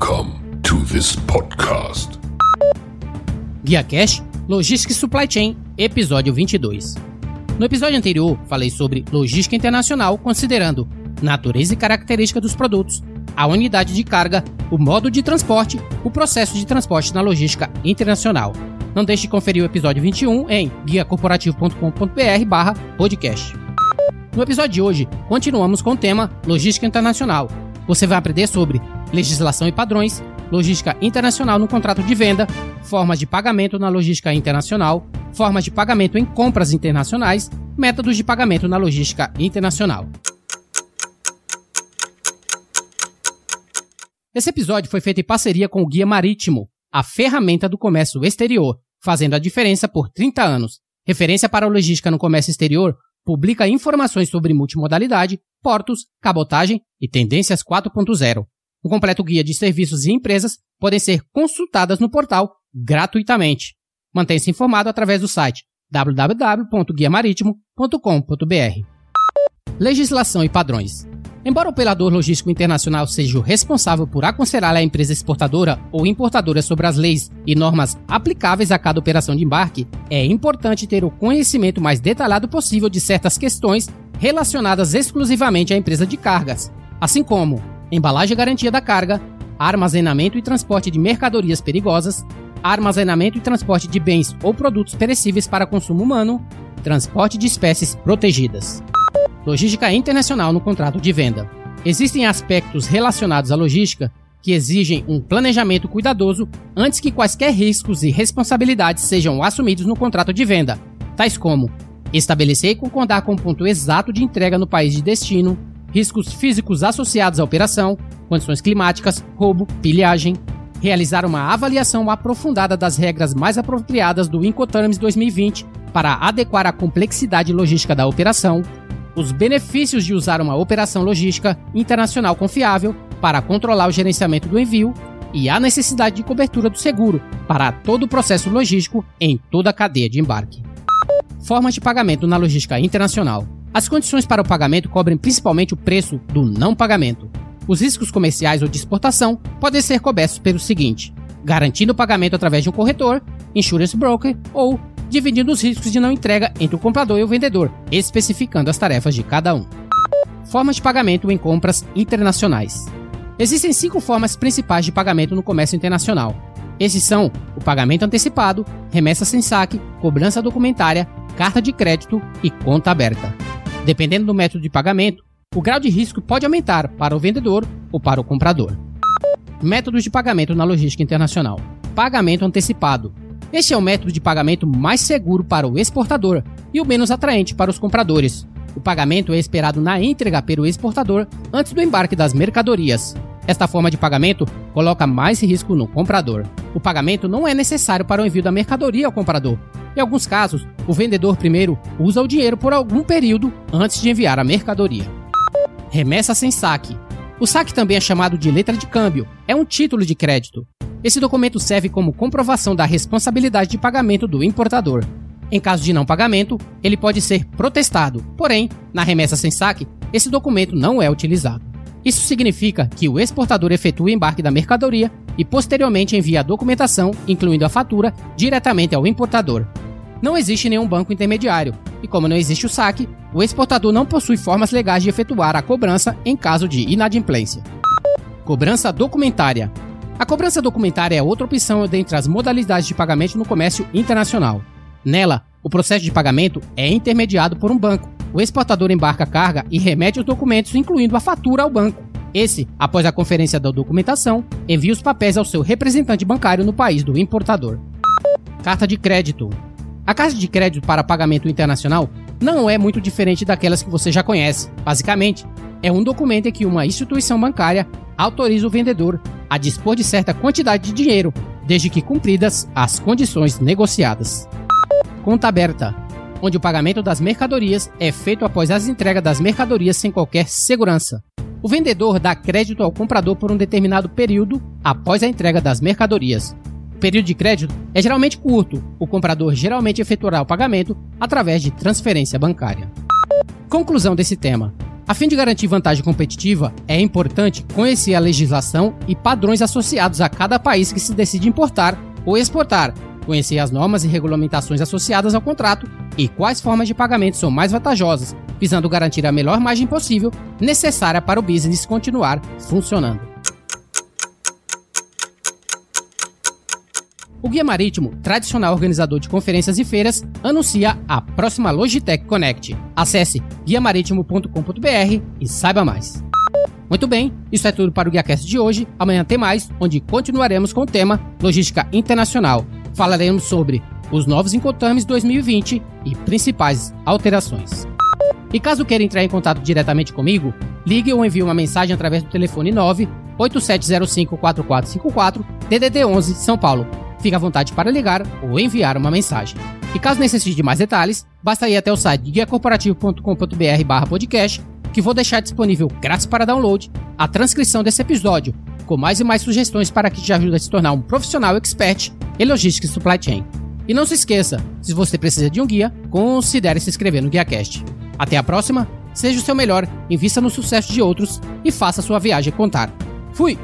Welcome to this podcast. Guia Cash, Logística e Supply Chain, episódio 22. No episódio anterior, falei sobre logística internacional, considerando natureza e característica dos produtos, a unidade de carga, o modo de transporte, o processo de transporte na logística internacional. Não deixe de conferir o episódio 21 em guiacorporativo.com.br/podcast. No episódio de hoje, continuamos com o tema Logística Internacional. Você vai aprender sobre legislação e padrões, logística internacional no contrato de venda, formas de pagamento na logística internacional, formas de pagamento em compras internacionais, métodos de pagamento na logística internacional. Esse episódio foi feito em parceria com o Guia Marítimo, a ferramenta do comércio exterior, fazendo a diferença por 30 anos. Referência para a logística no comércio exterior, publica informações sobre multimodalidade, portos, cabotagem e tendências 4.0. Um completo guia de serviços e empresas podem ser consultadas no portal gratuitamente. Mantenha-se informado através do site www.guiamaritimo.com.br. Legislação e padrões. Embora o operador logístico internacional seja o responsável por aconselhar a empresa exportadora ou importadora sobre as leis e normas aplicáveis a cada operação de embarque, é importante ter o conhecimento mais detalhado possível de certas questões relacionadas exclusivamente à empresa de cargas, assim como embalagem e garantia da carga, armazenamento e transporte de mercadorias perigosas, armazenamento e transporte de bens ou produtos perecíveis para consumo humano, transporte de espécies protegidas. Logística internacional no contrato de venda. Existem aspectos relacionados à logística que exigem um planejamento cuidadoso antes que quaisquer riscos e responsabilidades sejam assumidos no contrato de venda, tais como estabelecer e concordar com o ponto exato de entrega no país de destino, riscos físicos associados à operação, condições climáticas, roubo, pilhagem, realizar uma avaliação aprofundada das regras mais apropriadas do Incoterms 2020 para adequar a complexidade logística da operação, os benefícios de usar uma operação logística internacional confiável para controlar o gerenciamento do envio e a necessidade de cobertura do seguro para todo o processo logístico em toda a cadeia de embarque. Formas de pagamento na logística internacional. As condições para o pagamento cobrem principalmente o preço do não pagamento. Os riscos comerciais ou de exportação podem ser cobertos pelo seguinte: garantindo o pagamento através de um corretor, insurance broker ou dividindo os riscos de não entrega entre o comprador e o vendedor, especificando as tarefas de cada um. Formas de pagamento em compras internacionais. Existem cinco formas principais de pagamento no comércio internacional. Esses são o pagamento antecipado, remessa sem saque, cobrança documentária, carta de crédito e conta aberta. Dependendo do método de pagamento, o grau de risco pode aumentar para o vendedor ou para o comprador. Métodos de pagamento na logística internacional: pagamento antecipado. Este é o método de pagamento mais seguro para o exportador e o menos atraente para os compradores. O pagamento é esperado na entrega pelo exportador antes do embarque das mercadorias. Esta forma de pagamento coloca mais risco no comprador. O pagamento não é necessário para o envio da mercadoria ao comprador. Em alguns casos, o vendedor primeiro usa o dinheiro por algum período antes de enviar a mercadoria. Remessa sem saque. O saque também é chamado de letra de câmbio, é um título de crédito. Esse documento serve como comprovação da responsabilidade de pagamento do importador. Em caso de não pagamento, ele pode ser protestado, porém, na remessa sem saque, esse documento não é utilizado. Isso significa que o exportador efetua o embarque da mercadoria e posteriormente envia a documentação, incluindo a fatura, diretamente ao importador. Não existe nenhum banco intermediário, e como não existe o saque, o exportador não possui formas legais de efetuar a cobrança em caso de inadimplência. Cobrança documentária. A cobrança documentária é outra opção dentre as modalidades de pagamento no comércio internacional. Nela, o processo de pagamento é intermediado por um banco. O exportador embarca a carga e remete os documentos, incluindo a fatura, ao banco. Esse, após a conferência da documentação, envia os papéis ao seu representante bancário no país do importador. Carta de crédito. A carta de crédito para pagamento internacional não é muito diferente daquelas que você já conhece. Basicamente, é um documento em que uma instituição bancária autoriza o vendedor a dispor de certa quantidade de dinheiro, desde que cumpridas as condições negociadas. Conta aberta, onde o pagamento das mercadorias é feito após as entregas das mercadorias sem qualquer segurança. O vendedor dá crédito ao comprador por um determinado período após a entrega das mercadorias. Período de crédito é geralmente curto, o comprador geralmente efetuará o pagamento através de transferência bancária. Conclusão desse tema: A fim de garantir vantagem competitiva, é importante conhecer a legislação e padrões associados a cada país que se decide importar ou exportar, conhecer as normas e regulamentações associadas ao contrato e quais formas de pagamento são mais vantajosas, visando garantir a melhor margem possível necessária para o business continuar funcionando. Guia Marítimo, tradicional organizador de conferências e feiras, anuncia a próxima Logitech Connect. Acesse guiamaritimo.com.br e saiba mais. Muito bem, isso é tudo para o GuiaCast de hoje. Amanhã tem mais, onde continuaremos com o tema Logística Internacional. Falaremos sobre os novos Incoterms 2020 e principais alterações. E caso queira entrar em contato diretamente comigo, ligue ou envie uma mensagem através do telefone 9 8705 4454 DDD 11 São Paulo Fique à vontade para ligar ou enviar uma mensagem. E caso necessite de mais detalhes, basta ir até o site guiacorporativo.com.br podcast, que vou deixar disponível grátis para download a transcrição desse episódio, com mais e mais sugestões para que te ajude a se tornar um profissional expert em logística e supply chain. E não se esqueça, se você precisa de um guia, considere se inscrever no GuiaCast. Até a próxima, seja o seu melhor, invista no sucesso de outros e faça sua viagem contar. Fui!